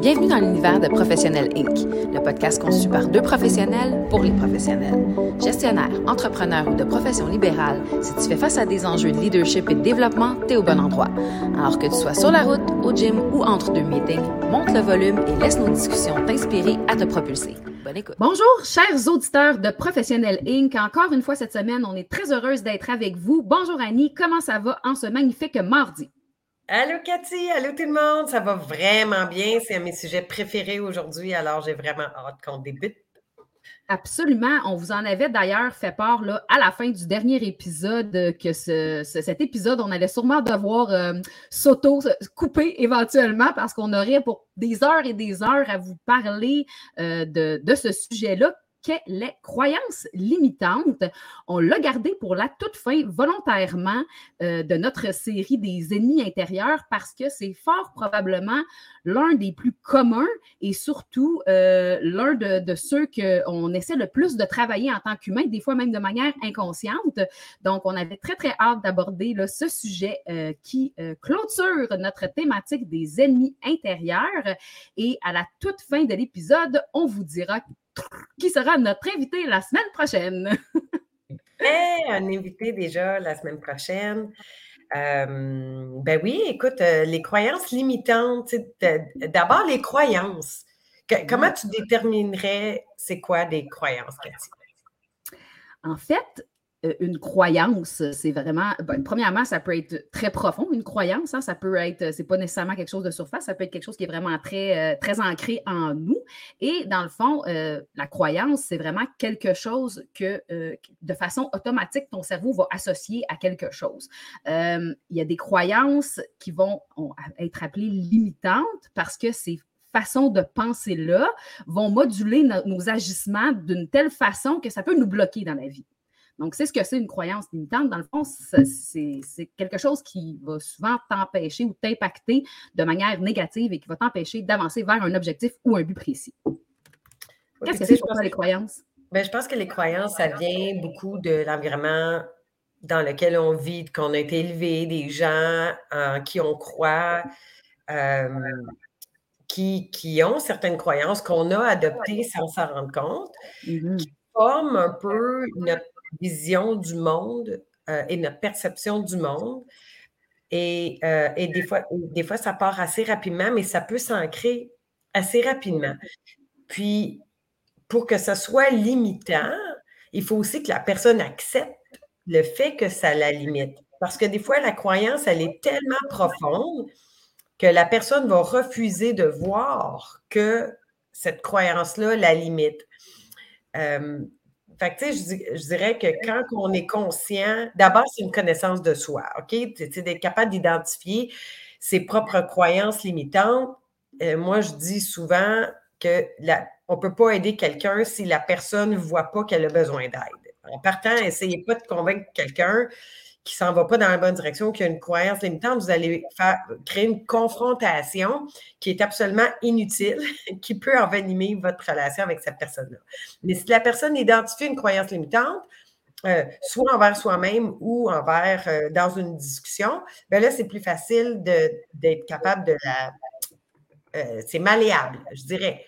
Bienvenue dans l'univers de Professionnel Inc., le podcast conçu par deux professionnels pour les professionnels. Gestionnaire, entrepreneur ou de profession libérale, si tu fais face à des enjeux de leadership et de développement, t'es au bon endroit. Alors que tu sois sur la route, au gym ou entre deux meetings, monte le volume et laisse nos discussions t'inspirer à te propulser. Bonne écoute. Bonjour, chers auditeurs de Professionnel Inc. Encore une fois cette semaine, on est très heureuse d'être avec vous. Bonjour Annie, comment ça va en ce magnifique mardi? Allô Cathy, allô tout le monde, ça va vraiment bien. C'est un de mes sujets préférés aujourd'hui, alors j'ai vraiment hâte qu'on débute. Absolument. On vous en avait d'ailleurs fait part là, à la fin du dernier épisode que cet épisode, on allait sûrement devoir euh, s'auto-couper éventuellement parce qu'on aurait pour des heures et des heures à vous parler euh, de ce sujet-là les croyances limitantes. On l'a gardé pour la toute fin volontairement euh, de notre série des ennemis intérieurs parce que c'est fort probablement l'un des plus communs et surtout euh, l'un de, ceux qu'on essaie le plus de travailler en tant qu'humain, des fois même de manière inconsciente. Donc, on avait très, très hâte d'aborder ce sujet euh, qui clôture notre thématique des ennemis intérieurs. Et à la toute fin de l'épisode, on vous dira qui sera notre invité la semaine prochaine. un invité déjà la semaine prochaine. Euh, ben oui, écoute, euh, les croyances limitantes, d'abord les croyances. comment tu déterminerais c'est quoi des croyances, Cathy? En fait, une croyance, c'est vraiment, ben, premièrement, ça peut être très profond, une croyance, hein, ça peut être, c'est pas nécessairement quelque chose de surface, ça peut être quelque chose qui est vraiment très, euh, très ancré en nous. Et dans le fond, euh, la croyance, c'est vraiment quelque chose que, de façon automatique, ton cerveau va associer à quelque chose. il y a des croyances qui vont être appelées limitantes parce que ces façons de penser-là vont moduler nos agissements d'une telle façon que ça peut nous bloquer dans la vie. Donc, c'est ce que c'est une croyance limitante. Dans le fond, c'est quelque chose qui va souvent t'empêcher ou t'impacter de manière négative et qui va t'empêcher d'avancer vers un objectif ou un but précis. Qu'est-ce que c'est pour toi les croyances? Bien, je pense que les croyances, ça vient beaucoup de l'environnement dans lequel on vit, qu'on a été élevé, des gens en qui on croit, euh, qui, qui, ont certaines croyances qu'on a adoptées sans s'en rendre compte, mm-hmm. qui forment un peu notre vision du monde euh, et notre perception du monde. Et, euh, et, des, fois, ça part assez rapidement, mais ça peut s'ancrer assez rapidement. Puis, pour que ça soit limitant, il faut aussi que la personne accepte le fait que ça la limite. Parce que des fois, la croyance, elle est tellement profonde que la personne va refuser de voir que cette croyance-là la limite. Euh, fait que, tu sais, je, dirais que quand on est conscient, d'abord, c'est une connaissance de soi, OK? D'être capable d'identifier ses propres croyances limitantes. Euh, moi, je dis souvent que la, on ne peut pas aider quelqu'un si la personne ne voit pas qu'elle a besoin d'aide. En partant, essayez pas de convaincre quelqu'un qui ne s'en va pas dans la bonne direction, qui a une croyance limitante, vous allez créer une confrontation qui est absolument inutile, qui peut envenimer votre relation avec cette personne-là. Mais si la personne identifie une croyance limitante, euh, soit envers soi-même ou envers euh, dans une discussion, bien là, c'est plus facile d'être capable de la. Euh, c'est malléable, je dirais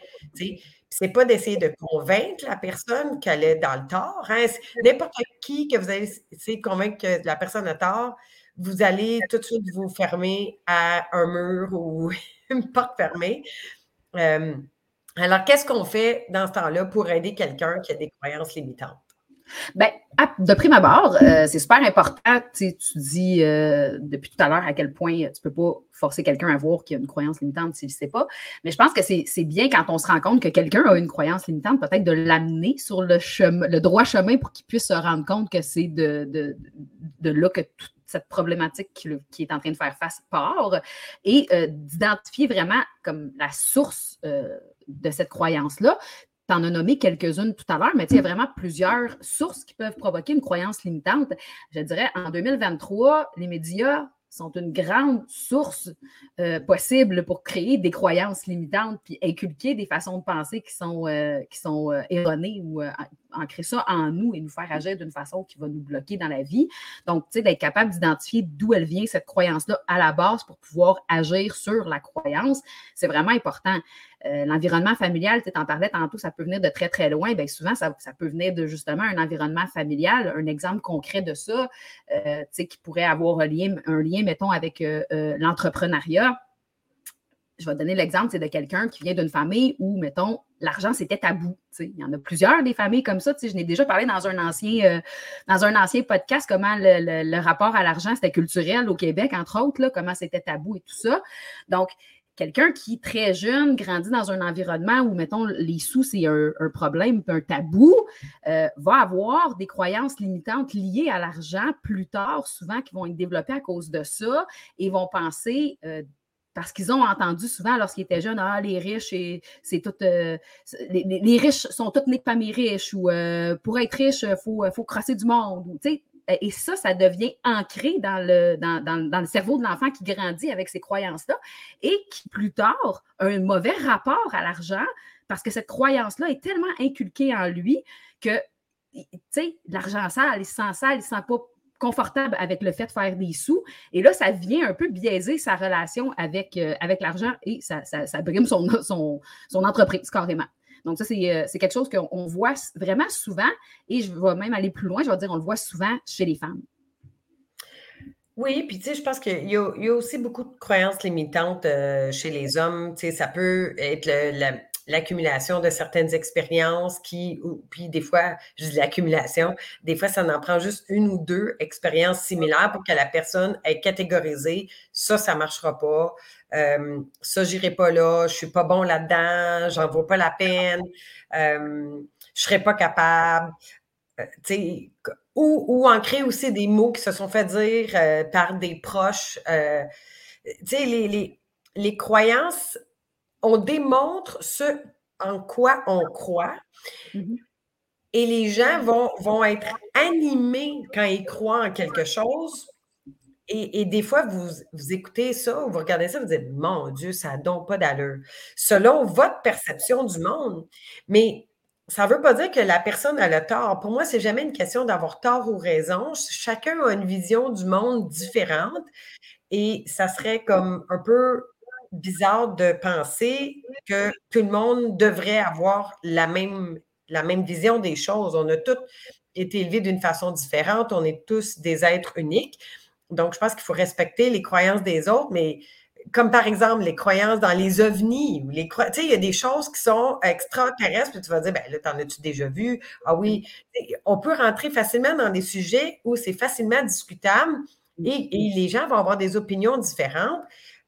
c'est pas d'essayer de convaincre la personne qu'elle est dans le tort. Hein. N'importe qui que vous allez essayer de convaincre que la personne a tort, vous allez tout de suite vous fermer à un mur ou une porte fermée. Euh, alors, qu'est-ce qu'on fait dans ce temps-là pour aider quelqu'un qui a des croyances limitantes? Bien, de prime abord, euh, c'est super important. Tu, dis euh, depuis tout à l'heure à quel point tu ne peux pas forcer quelqu'un à voir qu'il a une croyance limitante s'il ne sait pas. Mais je pense que c'est bien quand on se rend compte que quelqu'un a une croyance limitante, peut-être de l'amener sur le, droit chemin pour qu'il puisse se rendre compte que c'est de, de, là que toute cette problématique qui, est en train de faire face part et euh, d'identifier vraiment comme la source de cette croyance-là, tu en as nommé quelques-unes tout à l'heure, mais il y a vraiment plusieurs sources qui peuvent provoquer une croyance limitante. Je dirais, en 2023, les médias sont une grande source euh, possible pour créer des croyances limitantes puis inculquer des façons de penser qui sont, euh, qui sont euh, erronées ou ancrer ça en nous et nous faire agir d'une façon qui va nous bloquer dans la vie. Donc, tu sais, d'être capable d'identifier d'où elle vient, cette croyance-là, à la base pour pouvoir agir sur la croyance, c'est vraiment important. L'environnement familial, tu en parlais tantôt, ça peut venir de très, très loin. Bien, souvent, ça, peut venir de justement un environnement familial. Un exemple concret de ça, tu sais, qui pourrait avoir un lien, un lien mettons, avec euh, l'entrepreneuriat je vais donner l'exemple, c'est de quelqu'un qui vient d'une famille où, mettons, l'argent, c'était tabou. Il y en a plusieurs des familles comme ça. Je n'ai déjà parlé dans un ancien, euh, dans un ancien podcast comment le, rapport à l'argent, c'était culturel au Québec, entre autres, là, comment c'était tabou et tout ça. Donc, quelqu'un qui, très jeune, grandit dans un environnement où, mettons, les sous, c'est un, problème, un tabou, euh, va avoir des croyances limitantes liées à l'argent plus tard, souvent, qui vont être développées à cause de ça et vont penser euh, parce qu'ils ont entendu souvent lorsqu'ils étaient jeunes, ah, les riches, c'est tout. Euh, les, riches sont toutes nés de familles riches ou pour être riche, il faut, faut crosser du monde. Et ça, ça devient ancré dans le, cerveau de l'enfant qui grandit avec ces croyances-là et qui, plus tard, a un mauvais rapport à l'argent parce que cette croyance-là est tellement inculquée en lui que, tu sais, l'argent sale, il se sent sale, il ne se sent pas confortable avec le fait de faire des sous. Et là, ça vient un peu biaiser sa relation avec, euh, l'argent et ça, brime son, entreprise carrément. Donc, ça, euh, c'est quelque chose qu'on voit vraiment souvent et je vais même aller plus loin, je vais dire, on le voit souvent chez les femmes. Oui, puis tu sais, je pense qu'il y, a aussi beaucoup de croyances limitantes euh, chez les hommes. Tu sais, ça peut être le, l'accumulation de certaines expériences qui, ou, puis des fois, je dis l'accumulation, des fois, ça en prend juste une ou deux expériences similaires pour que la personne ait catégorisé ça, ça ne marchera pas, euh, ça, j'irai pas là, je suis pas bon là-dedans, j'en vaut pas la peine, euh, je serais pas capable. Euh, ou, ou ancrer aussi des mots qui se sont fait dire euh, par des proches. Euh, les, les, les croyances on démontre ce en quoi on croit. Mmh et les gens vont, vont être animés quand ils croient en quelque chose. Et, des fois, vous, vous, écoutez ça ou vous regardez ça, vous dites Mon Dieu, ça n'a donc pas d'allure. Selon votre perception du monde. Mais ça ne veut pas dire que la personne a le tort. Pour moi, c'est jamais une question d'avoir tort ou raison. Chacun a une vision du monde différente. Et ça serait comme un peu bizarre de penser que tout le monde devrait avoir la même, la même vision des choses. On a tous été élevés d'une façon différente. On est tous des êtres uniques. Donc, je pense qu'il faut respecter les croyances des autres, mais comme par exemple les croyances dans les ovnis, les tu sais, il y a des choses qui sont extraterrestres, puis tu vas dire, ben là, t'en as-tu déjà vu? Ah oui, on peut rentrer facilement dans des sujets où c'est facilement discutable et, et, les gens vont avoir des opinions différentes.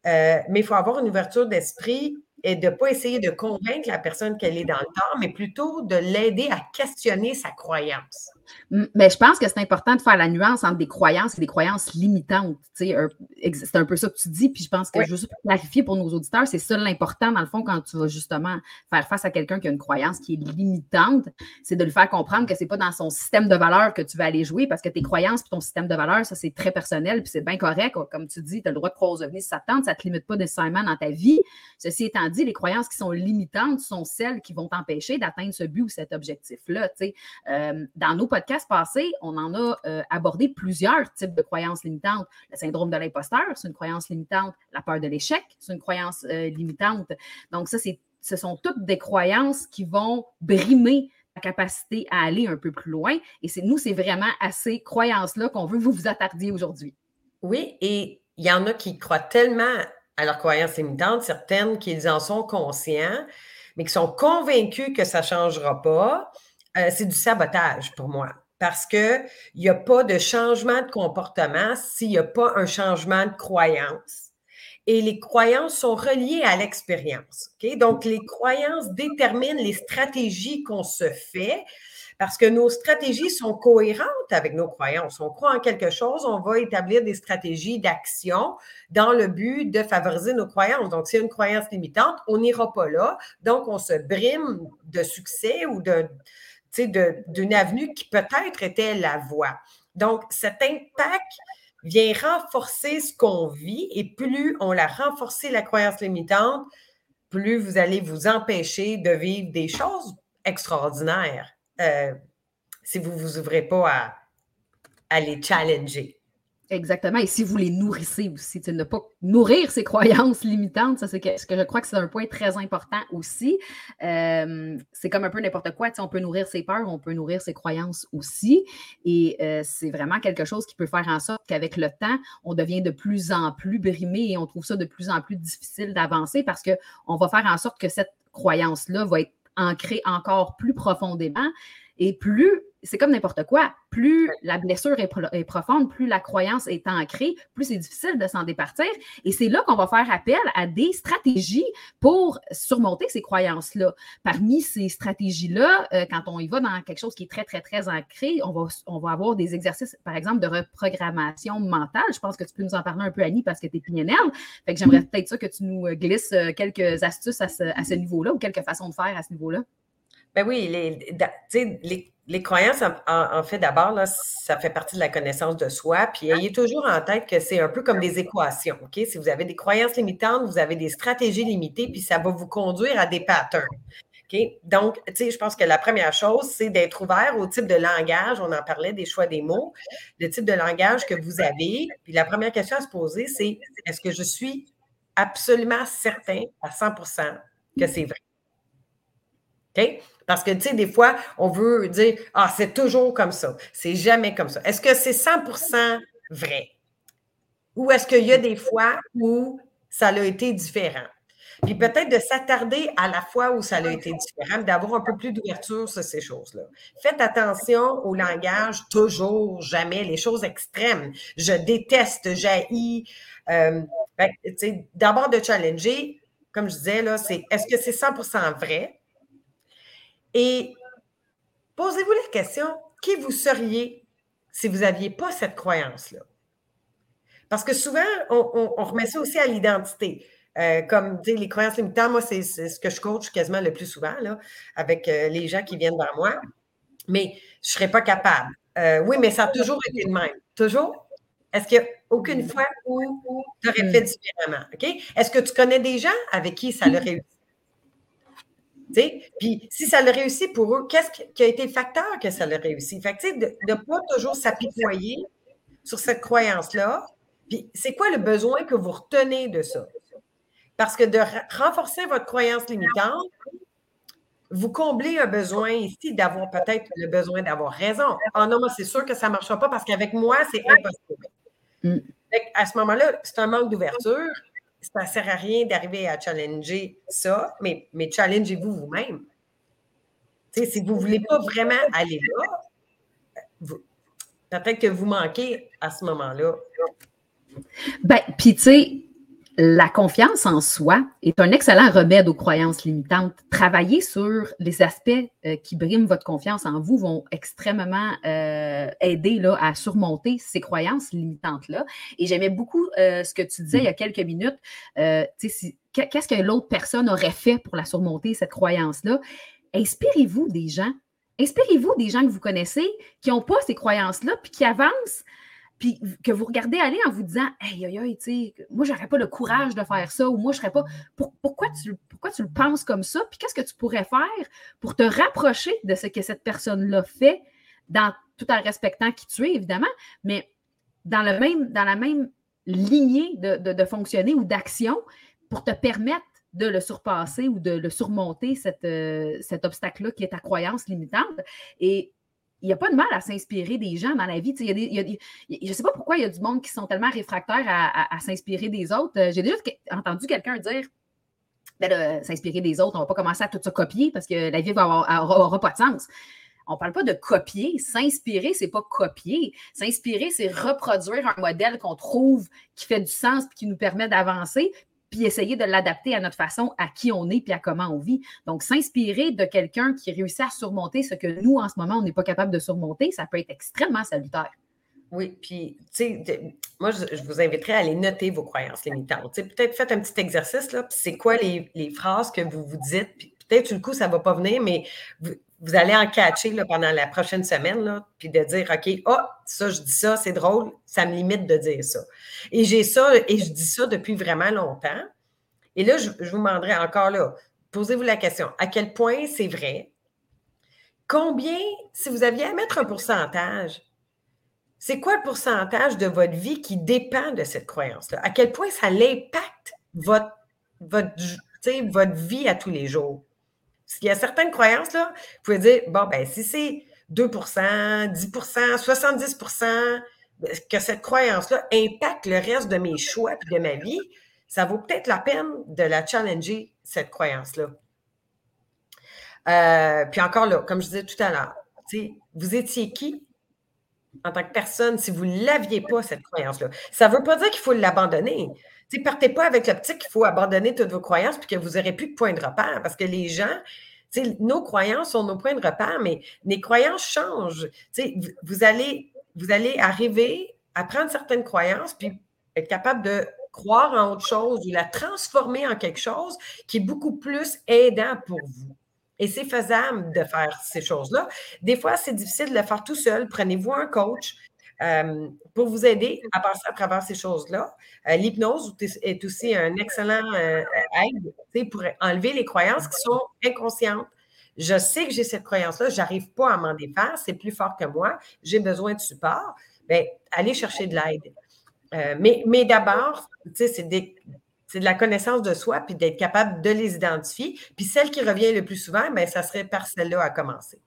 Euh, mais il faut avoir une ouverture d'esprit et de ne pas essayer de convaincre la personne qu'elle est dans le temps, mais plutôt de l'aider à questionner sa croyance. Mais je pense que c'est important de faire la nuance entre des croyances et des croyances limitantes. C'est un peu ça que tu dis, puis je pense que juste pour clarifier pour nos auditeurs, c'est ça l'important, dans le fond, quand tu vas justement faire face à quelqu'un qui a une croyance qui est limitante, c'est de lui faire comprendre que ce n'est pas dans son système de valeurs que tu vas aller jouer, parce que tes croyances et ton système de valeurs, ça, c'est très personnel, puis c'est bien correct. Comme tu dis, tu as le droit de croire aux ovnis si ça tente, ça ne te limite pas nécessairement dans ta vie. Ceci étant dit, les croyances qui sont limitantes sont celles qui vont t'empêcher d'atteindre ce but ou cet objectif-là. Euh, dans nos podcast passé, on en a euh, abordé plusieurs types de croyances limitantes. Le syndrome de l'imposteur, c'est une croyance limitante. La peur de l'échec, c'est une croyance euh, limitante. Donc, ça, c'est, ce sont toutes des croyances qui vont brimer la capacité à aller un peu plus loin. Et c'est, nous, c'est vraiment à ces croyances-là qu'on veut vous vous attardiez aujourd'hui. Oui, et il y en a qui croient tellement à leurs croyances limitantes, certaines qu'ils en sont conscients, mais qui sont convaincus que ça ne changera pas. Euh, c'est du sabotage pour moi parce qu'il n'y a pas de changement de comportement s'il n'y a pas un changement de croyance. Et les croyances sont reliées à l'expérience. Donc, les croyances déterminent les stratégies qu'on se fait parce que nos stratégies sont cohérentes avec nos croyances. On croit en quelque chose, on va établir des stratégies d'action dans le but de favoriser nos croyances. Donc, si une croyance limitante, on n'ira pas là. Donc, on se brime de succès ou de, d'une avenue qui peut-être était la voie. Donc, cet impact vient renforcer ce qu'on vit et plus on a renforcé la croyance limitante, plus vous allez vous empêcher de vivre des choses extraordinaires. Euh, si vous ne vous ouvrez pas à, à les challenger. Exactement. Et si vous les nourrissez aussi, ne pas nourrir ces croyances limitantes, ça, c'est ce que je crois que c'est un point très important aussi. Euh, c'est comme un peu n'importe quoi. On peut nourrir ses peurs, on peut nourrir ses croyances aussi. Et euh, c'est vraiment quelque chose qui peut faire en sorte qu'avec le temps, on devient de plus en plus brimé et on trouve ça de plus en plus difficile d'avancer parce qu'on va faire en sorte que cette croyance-là va être ancrée encore plus profondément. Et plus c'est comme n'importe quoi. Plus la blessure est, profonde, plus la croyance est ancrée, plus c'est difficile de s'en départir. Et c'est là qu'on va faire appel à des stratégies pour surmonter ces croyances-là. Parmi ces stratégies-là, euh, quand on y va dans quelque chose qui est très, très, très ancré, on va, on va avoir des exercices, par exemple, de reprogrammation mentale. Je pense que tu peux nous en parler un peu, Annie, parce que tu es PNL. Fait que j'aimerais peut-être ça que tu nous glisses euh, quelques astuces à ce, à ce niveau-là ou quelques façons de faire à ce niveau-là. Ben oui, les, les, les croyances, en, fait, d'abord, ça fait partie de la connaissance de soi. Puis ayez toujours en tête que c'est un peu comme des équations. OK? Si vous avez des croyances limitantes, vous avez des stratégies limitées, puis ça va vous conduire à des patterns. Donc, tu sais, je pense que la première chose, c'est d'être ouvert au type de langage. On en parlait des choix des mots, le type de langage que vous avez. Puis la première question à se poser, c'est est-ce que je suis absolument certain à 100% que c'est vrai? Parce que, tu sais, des fois, on veut dire Ah, c'est toujours comme ça. C'est jamais comme ça. Est-ce que c'est 100% vrai? Ou est-ce qu'il y a des fois où ça a été différent? Puis peut-être de s'attarder à la fois où ça a été différent, d'avoir un peu plus d'ouverture sur ces choses-là. Faites attention au langage toujours, jamais, les choses extrêmes. Je déteste, j'haïs. Euh, D'abord de challenger, comme je disais, là, c'est est-ce que c'est 100% vrai? Et posez-vous la question, qui vous seriez si vous n'aviez pas cette croyance-là? Parce que souvent, on, remet ça aussi à l'identité. Euh, comme les croyances limitantes, moi, c'est ce que je coach quasiment le plus souvent là, avec euh, les gens qui viennent vers moi. Mais je ne serais pas capable. Euh, oui, mais ça a toujours été le même. Toujours? Est-ce qu'il n'y a aucune fois où tu aurais fait différemment? Est-ce que tu connais des gens avec qui ça leur réussi? Puis si ça le réussit pour eux, qu'est-ce qui a été le facteur que ça le réussit? Fait que, de ne pas toujours s'apitoyer sur cette croyance-là. Puis c'est quoi le besoin que vous retenez de ça? Parce que de renforcer votre croyance limitante, vous comblez un besoin ici d'avoir peut-être le besoin d'avoir raison. Ah non, moi, c'est sûr que ça ne marchera pas parce qu'avec moi, c'est impossible. Mm. À ce moment-là, c'est un manque d'ouverture ça ne sert à rien d'arriver à challenger ça, mais, mais challengez-vous vous-même. Si vous ne voulez pas vraiment aller là, peut-être que vous manquez à ce moment-là. Ben, puis tu sais, la confiance en soi est un excellent remède aux croyances limitantes. Travailler sur les aspects euh, qui briment votre confiance en vous vont extrêmement euh, aider là, à surmonter ces croyances limitantes-là. Et j'aimais beaucoup euh, ce que tu disais il y a quelques minutes. Qu'est-ce que l'autre personne aurait fait pour la surmonter, cette croyance-là? Inspirez-vous des gens. Inspirez-vous des gens que vous connaissez qui n'ont pas ces croyances-là, puis qui avancent puis que vous regardez aller en vous disant Hey, aïe, aïe, tu sais, moi, j'aurais pas le courage de faire ça, ou moi, je serais pas. pourquoi, tu, pourquoi tu le penses comme ça? Puis qu'est-ce que tu pourrais faire pour te rapprocher de ce que cette personne-là fait, dans, tout en respectant qui tu es, évidemment, mais dans, le même, dans la même lignée de, fonctionner ou d'action pour te permettre de le surpasser ou de le surmonter, cette, euh, cet obstacle-là qui est ta croyance limitante? Et il n'y a pas de mal à s'inspirer des gens dans la vie. je ne sais pas pourquoi il y a du monde qui sont tellement réfractaires à, s'inspirer des autres. Euh, j'ai déjà entendu quelqu'un dire ben s'inspirer des autres, on ne va pas commencer à tout ça copier parce que la vie n'aura pas de sens. On ne parle pas de copier. S'inspirer, ce n'est pas copier. S'inspirer, c'est reproduire un modèle qu'on trouve qui fait du sens et qui nous permet d'avancer, puis essayer de l'adapter à notre façon, à qui on est, puis à comment on vit. Donc, s'inspirer de quelqu'un qui réussit à surmonter ce que nous, en ce moment, on n'est pas capable de surmonter, ça peut être extrêmement salutaire. Oui, puis, tu sais, moi, je, vous inviterais à aller noter vos croyances limitantes. Peut-être faites un petit exercice, là, puis c'est quoi les, les, phrases que vous vous dites, puis peut-être, du coup, ça ne va pas venir, mais vous, vous allez en catcher pendant la prochaine semaine, là, puis de dire, OK, oh, ça, je dis ça, c'est drôle, ça me limite de dire ça. Et j'ai ça, et je dis ça depuis vraiment longtemps. Et là, je, vous demanderai encore là, posez-vous la question, à quel point c'est vrai? combien, si vous aviez à mettre un pourcentage, c'est quoi le pourcentage de votre vie qui dépend de cette croyance-là? À quel point ça impacte votre, votre, votre vie à tous les jours? S'il y a certaines croyances, là, vous pouvez dire, bon, ben, si c'est 2% 10% 70% que cette croyance-là impacte le reste de mes choix et de ma vie, ça vaut peut-être la peine de la challenger, cette croyance-là. Euh, puis encore là, comme je disais tout à l'heure, vous étiez qui en tant que personne si vous ne l'aviez pas, cette croyance-là? Ça ne veut pas dire qu'il faut l'abandonner. Partez pas avec l'optique qu'il faut abandonner toutes vos croyances puis que vous n'aurez plus de point de repère parce que les gens, nos croyances sont nos points de repère, mais les croyances changent. Vous allez, vous allez arriver à prendre certaines croyances puis être capable de croire en autre chose ou la transformer en quelque chose qui est beaucoup plus aidant pour vous. Et c'est faisable de faire ces choses-là. Des fois, c'est difficile de le faire tout seul. Prenez-vous un coach euh, pour vous aider à passer à travers ces choses-là. Euh, l'hypnose est aussi un excellent euh, aide pour enlever les croyances qui sont inconscientes. Je sais que j'ai cette croyance-là, je n'arrive pas à m'en défaire, c'est plus fort que moi, j'ai besoin de support. Bien, allez chercher de l'aide. mais mais d'abord, c'est de la connaissance de soi, puis d'être capable de les identifier. Puis celle qui revient le plus souvent, bien, ça serait par celle-là à commencer.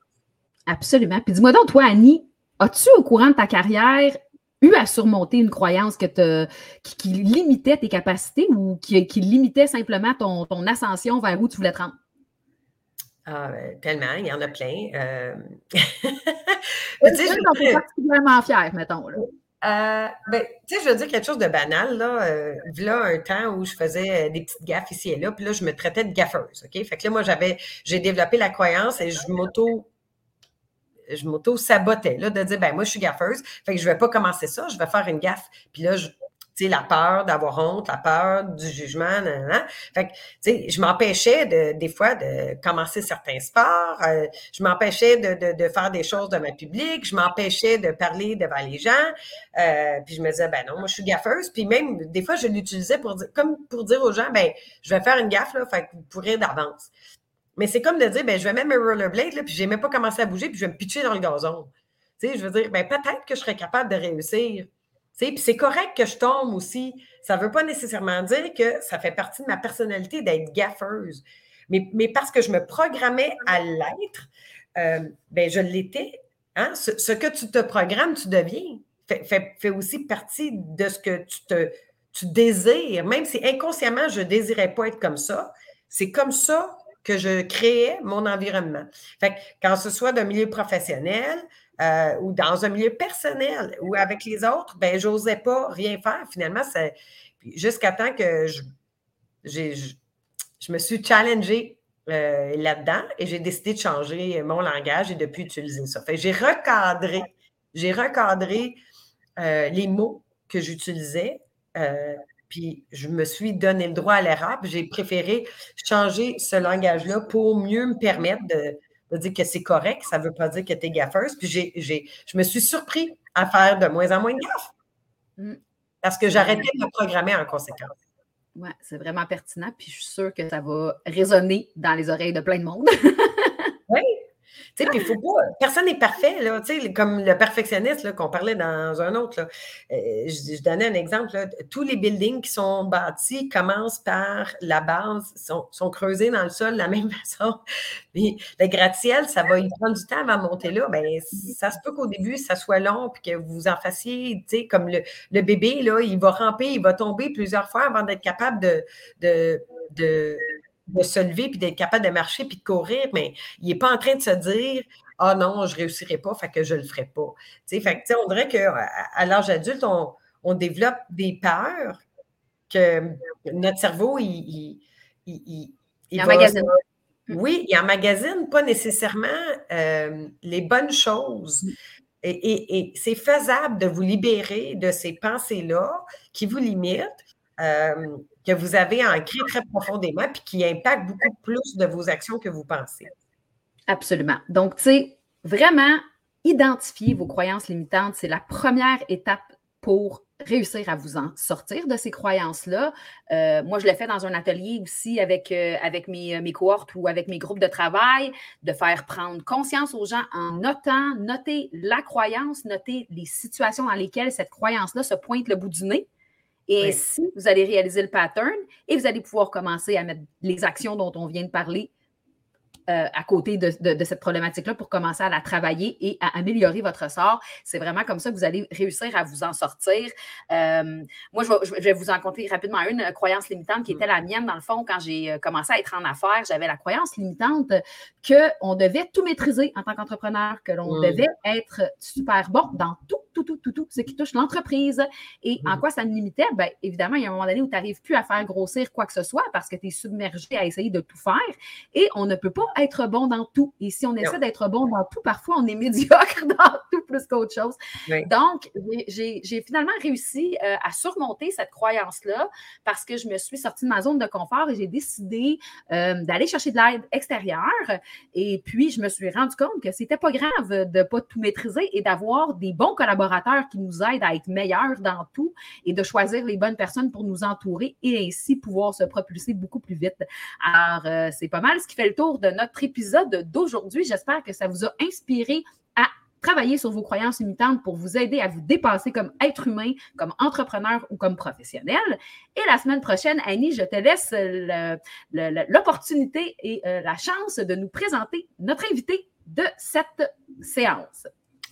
Absolument. Puis dis-moi donc, toi, Annie, as-tu au courant de ta carrière eu à surmonter une croyance que qui, limitait tes capacités ou qui, limitait simplement ton, ascension vers où tu voulais te rendre? Ah, ben, tellement, il y en a plein. Euh... tu sais, je suis particulièrement fière, mettons. Là. Euh, ben, tu sais, je veux dire quelque chose de banal, là. Euh, là, un temps où je faisais des petites gaffes ici et là, puis là, je me traitais de gaffeuse, OK? Fait que là, moi, j'avais, j'ai développé la croyance et je m'auto, je m'auto-sabotais, là, de dire, ben, moi, je suis gaffeuse, fait que je vais pas commencer ça, je vais faire une gaffe. Puis là, tu sais, la peur d'avoir honte, la peur du jugement, nan, Fait que, je m'empêchais de, des fois de commencer certains sports, euh, je m'empêchais de, de, de, faire des choses de ma public, je m'empêchais de parler devant les gens, euh, puis je me disais, ben non, moi, je suis gaffeuse, puis même, des fois, je l'utilisais pour dire, comme pour dire aux gens, ben, je vais faire une gaffe, là, fait que vous pourrez d'avance. Mais c'est comme de dire, ben, je vais mettre mes rollerblades, là, puis j'ai même pas commencé à bouger, puis je vais me pitcher dans le gazon. Je veux dire, ben, peut-être que je serais capable de réussir. Puis c'est correct que je tombe aussi. Ça ne veut pas nécessairement dire que ça fait partie de ma personnalité d'être gaffeuse. Mais, mais, parce que je me programmais à l'être, euh, ben je l'étais. Hein? Ce, que tu te programmes, tu deviens. Fait, fait, aussi partie de ce que tu te tu désires. Même si inconsciemment, je ne désirais pas être comme ça, c'est comme ça que je créais mon environnement. Fait quand ce soit d'un milieu professionnel, euh, ou dans un milieu personnel ou avec les autres, ben j'osais pas rien faire. Finalement, jusqu'à temps que je, je, me suis challengée euh, là-dedans et j'ai décidé de changer mon langage et de plus utiliser ça. J'ai recadré, j'ai recadré euh, les mots que j'utilisais. Puis je me suis donné le droit à l'erreur. J'ai préféré changer ce langage-là pour mieux me permettre de, de dire que c'est correct, ça ne veut pas dire que tu es gaffeuse. Puis j'ai, je me suis surpris à faire de moins en moins de gaffes. Mm. Parce que j'arrêtais de me programmer en conséquence. Oui, c'est vraiment pertinent. Puis je suis sûre que ça va résonner dans les oreilles de plein de monde. puis faut pas. Personne n'est parfait, là. Comme le perfectionniste qu'on parlait dans un autre. Euh, je, donnais un exemple. Tous les buildings qui sont bâtis commencent par la base, sont, sont creusés dans le sol de la même façon. Le gratte-ciel, ça va y prendre du temps avant de monter là. Ben, ça se peut qu'au début, ça soit long, puis que vous en fassiez, tu sais, comme le, le, bébé, là, il va ramper, il va tomber plusieurs fois avant d'être capable de, de de se lever puis d'être capable de marcher puis de courir, mais il n'est pas en train de se dire Ah non, je ne réussirai pas, fait que je ne le ferai pas. fait que, on dirait qu'à à, l'âge adulte, on, développe des peurs que notre cerveau, il, il, il, emmagasine. Oui, il emmagasine pas nécessairement euh, les bonnes choses. Et, c'est faisable de vous libérer de ces pensées-là qui vous limitent. Euh, que vous avez ancré très profondément puis qui impacte beaucoup plus de vos actions que vous pensez. Absolument. Donc, tu sais, vraiment, identifier vos croyances limitantes, c'est la première étape pour réussir à vous en sortir de ces croyances-là. Euh, moi, je le fais dans un atelier aussi avec, euh, avec mes, mes, cohortes ou avec mes groupes de travail, de faire prendre conscience aux gens en notant, noter la croyance, noter les situations dans lesquelles cette croyance-là se pointe le bout du nez. Et ainsi, vous allez réaliser le pattern et vous allez pouvoir commencer à mettre les actions dont on vient de parler euh, à côté de, cette problématique-là pour commencer à la travailler et à améliorer votre sort. C'est vraiment comme ça que vous allez réussir à vous en sortir. Euh, moi, je vais, vous en compter rapidement une croyance limitante qui mm. était la mienne, dans le fond, quand j'ai euh, commencé à être en affaires. J'avais la croyance limitante qu'on devait tout maîtriser en tant qu'entrepreneur, que l'on mm. devait être super bon dans tout, tout, tout, tout, tout ce qui touche l'entreprise. Et en mm. quoi ça me limitait? Bien, évidemment, il y a un moment donné où tu n'arrives plus à faire grossir quoi que ce soit parce que tu es submergé à essayer de tout faire et on ne peut pas être bon dans tout. Et si on essaie d'être bon dans tout, parfois on est médiocre dans tout plus qu'autre chose. Donc, j'ai finalement réussi euh, à surmonter cette croyance-là parce que je me suis sortie de ma zone de confort et j'ai décidé euh, d'aller chercher de l'aide extérieure. Et puis, je me suis rendu compte que c'était pas grave de ne pas tout maîtriser et d'avoir des bons collaborateurs qui nous aident à être meilleurs dans tout et de choisir les bonnes personnes pour nous entourer et ainsi pouvoir se propulser beaucoup plus vite. Alors, euh, c'est pas mal ce qui fait le tour de notre épisode d'aujourd'hui. J'espère que ça vous a inspiré à travailler sur vos croyances limitantes pour vous aider à vous dépasser comme être humain, comme entrepreneur ou comme professionnel. Et la semaine prochaine, Annie, je te laisse l'opportunité et euh, la chance de nous présenter notre invité de cette séance.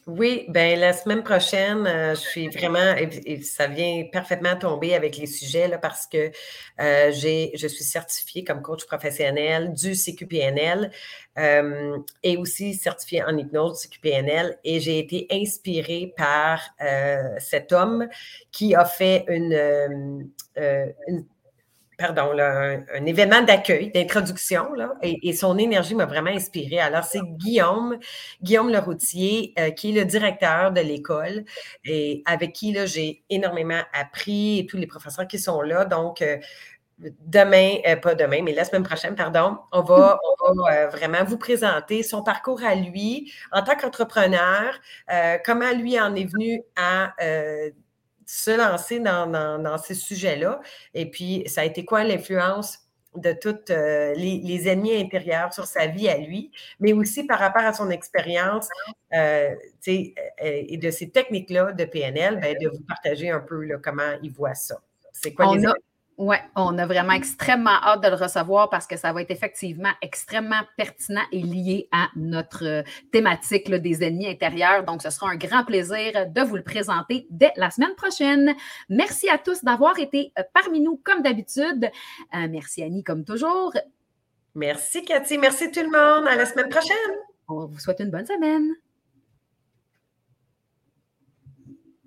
Oui, ben la semaine prochaine, euh, je suis vraiment, ça vient parfaitement tomber avec les sujets parce que euh, je suis certifiée comme coach professionnel du CQPNL euh, et aussi certifiée en hypnose CQPNL et j'ai été inspirée par cet homme qui a fait une pardon, un, événement d'accueil, d'introduction, et, son énergie m'a vraiment inspirée. Alors, c'est Guillaume, Guillaume Leroutier, euh, qui est le directeur de l'école et avec qui j'ai énormément appris et tous les professeurs qui sont là. Donc, euh, demain, euh, pas demain, mais la semaine prochaine, pardon, on va, vraiment vous présenter son parcours à lui en tant qu'entrepreneur, comment lui en est venu à se lancer dans, ces sujets-là. Et puis, ça a été quoi l'influence de toutes euh, les, ennemis intérieurs sur sa vie à lui, mais aussi par rapport à son expérience euh, euh, et de ces techniques-là de PNL, ben, de vous partager un peu comment il voit ça. C'est quoi les oui, on a vraiment extrêmement hâte de le recevoir parce que ça va être effectivement extrêmement pertinent et lié à notre euh, thématique des ennemis intérieurs. Donc, ce sera un grand plaisir de vous le présenter dès la semaine prochaine. Merci à tous d'avoir été euh, parmi nous comme d'habitude. Euh, merci Annie comme toujours. Merci Cathy, merci tout le monde. À la semaine prochaine. On vous souhaite une bonne semaine.